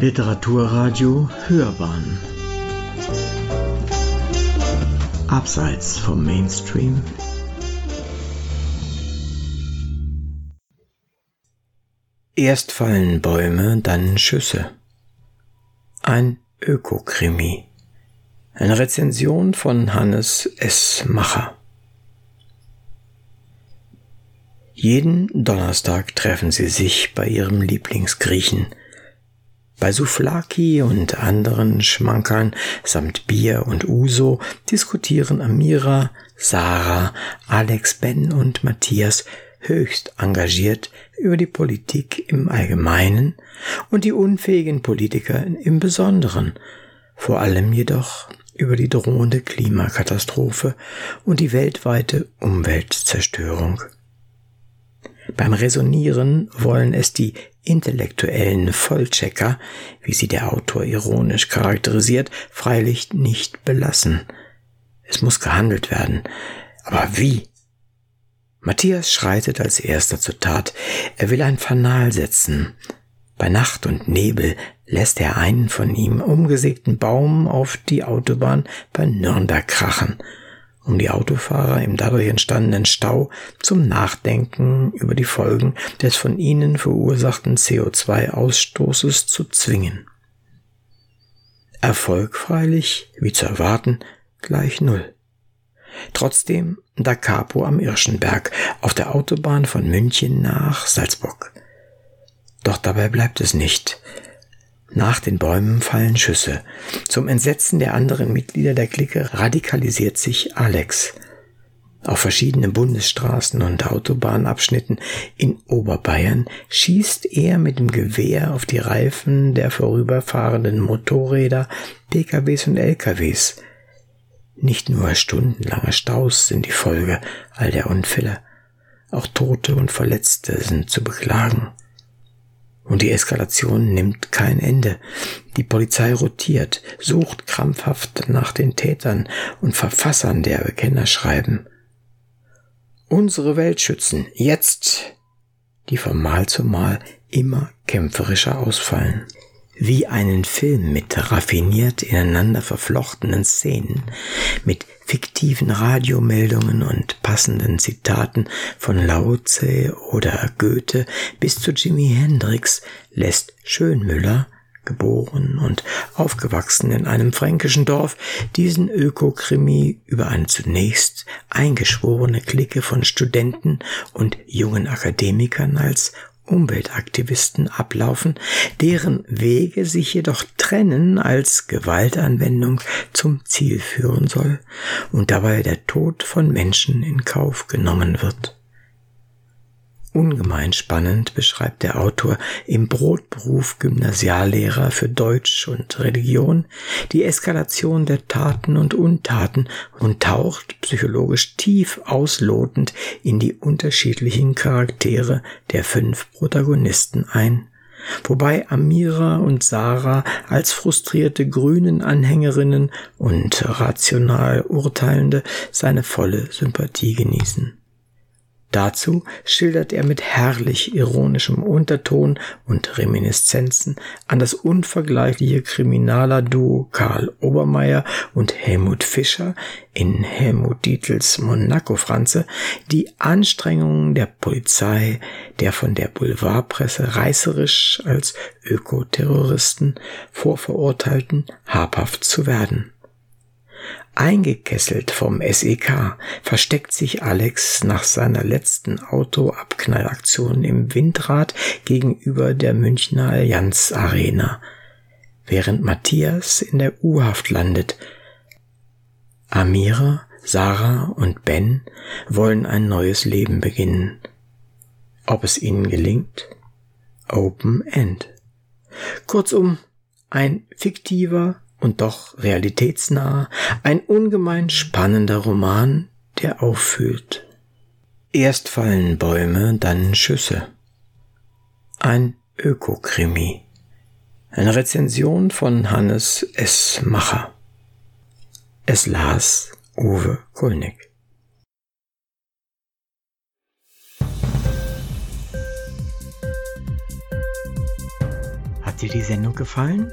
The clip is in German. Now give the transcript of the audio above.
Literaturradio Hörbahn Abseits vom Mainstream Erst fallen Bäume, dann Schüsse. Ein Ökokrimi. Eine Rezension von Hannes S. Macher. Jeden Donnerstag treffen sie sich bei ihrem Lieblingsgriechen. Bei Souflaki und anderen Schmankerln samt Bier und Uso diskutieren Amira, Sarah, Alex, Ben und Matthias höchst engagiert über die Politik im Allgemeinen und die unfähigen Politiker im Besonderen, vor allem jedoch über die drohende Klimakatastrophe und die weltweite Umweltzerstörung. Beim Resonieren wollen es die intellektuellen Vollchecker, wie sie der Autor ironisch charakterisiert, freilich nicht belassen. Es muss gehandelt werden. Aber wie? Matthias schreitet als erster zur Tat. Er will ein Fanal setzen. Bei Nacht und Nebel lässt er einen von ihm umgesägten Baum auf die Autobahn bei Nürnberg krachen um die Autofahrer im dadurch entstandenen Stau zum Nachdenken über die Folgen des von ihnen verursachten CO2-Ausstoßes zu zwingen. Erfolg freilich, wie zu erwarten, gleich Null. Trotzdem Da Capo am Irschenberg auf der Autobahn von München nach Salzburg. Doch dabei bleibt es nicht. Nach den Bäumen fallen Schüsse. Zum Entsetzen der anderen Mitglieder der Clique radikalisiert sich Alex. Auf verschiedenen Bundesstraßen und Autobahnabschnitten in Oberbayern schießt er mit dem Gewehr auf die Reifen der vorüberfahrenden Motorräder, PKWs und LKWs. Nicht nur stundenlange Staus sind die Folge all der Unfälle, auch Tote und Verletzte sind zu beklagen. Und die Eskalation nimmt kein Ende. Die Polizei rotiert, sucht krampfhaft nach den Tätern und Verfassern der Bekennerschreiben. Unsere Welt schützen, jetzt! Die von Mal zu Mal immer kämpferischer ausfallen wie einen Film mit raffiniert ineinander verflochtenen Szenen, mit fiktiven Radiomeldungen und passenden Zitaten von Lao Tse oder Goethe bis zu Jimi Hendrix lässt Schönmüller geboren und aufgewachsen in einem fränkischen Dorf, diesen Ökokrimi über eine zunächst eingeschworene Clique von Studenten und jungen Akademikern als Umweltaktivisten ablaufen, deren Wege sich jedoch trennen, als Gewaltanwendung zum Ziel führen soll und dabei der Tod von Menschen in Kauf genommen wird. Ungemein spannend beschreibt der Autor im Brotberuf Gymnasiallehrer für Deutsch und Religion die Eskalation der Taten und Untaten und taucht psychologisch tief auslotend in die unterschiedlichen Charaktere der fünf Protagonisten ein wobei Amira und Sarah als frustrierte grünen Anhängerinnen und rational Urteilende seine volle Sympathie genießen. Dazu schildert er mit herrlich ironischem Unterton und Reminiszenzen an das unvergleichliche Kriminaler-Duo Karl Obermeier und Helmut Fischer in Helmut Dietels Monaco-Franze die Anstrengungen der Polizei, der von der Boulevardpresse reißerisch als Ökoterroristen vorverurteilten, habhaft zu werden. Eingekesselt vom SEK versteckt sich Alex nach seiner letzten Autoabknallaktion im Windrad gegenüber der Münchner Allianz Arena, während Matthias in der U-Haft landet. Amira, Sarah und Ben wollen ein neues Leben beginnen. Ob es ihnen gelingt? Open End. Kurzum, ein fiktiver, und doch realitätsnah, ein ungemein spannender Roman, der auffühlt. Erst fallen Bäume, dann Schüsse. Ein Ökokrimi. Eine Rezension von Hannes S. Macher. Es las Uwe Kulnig. Hat dir die Sendung gefallen?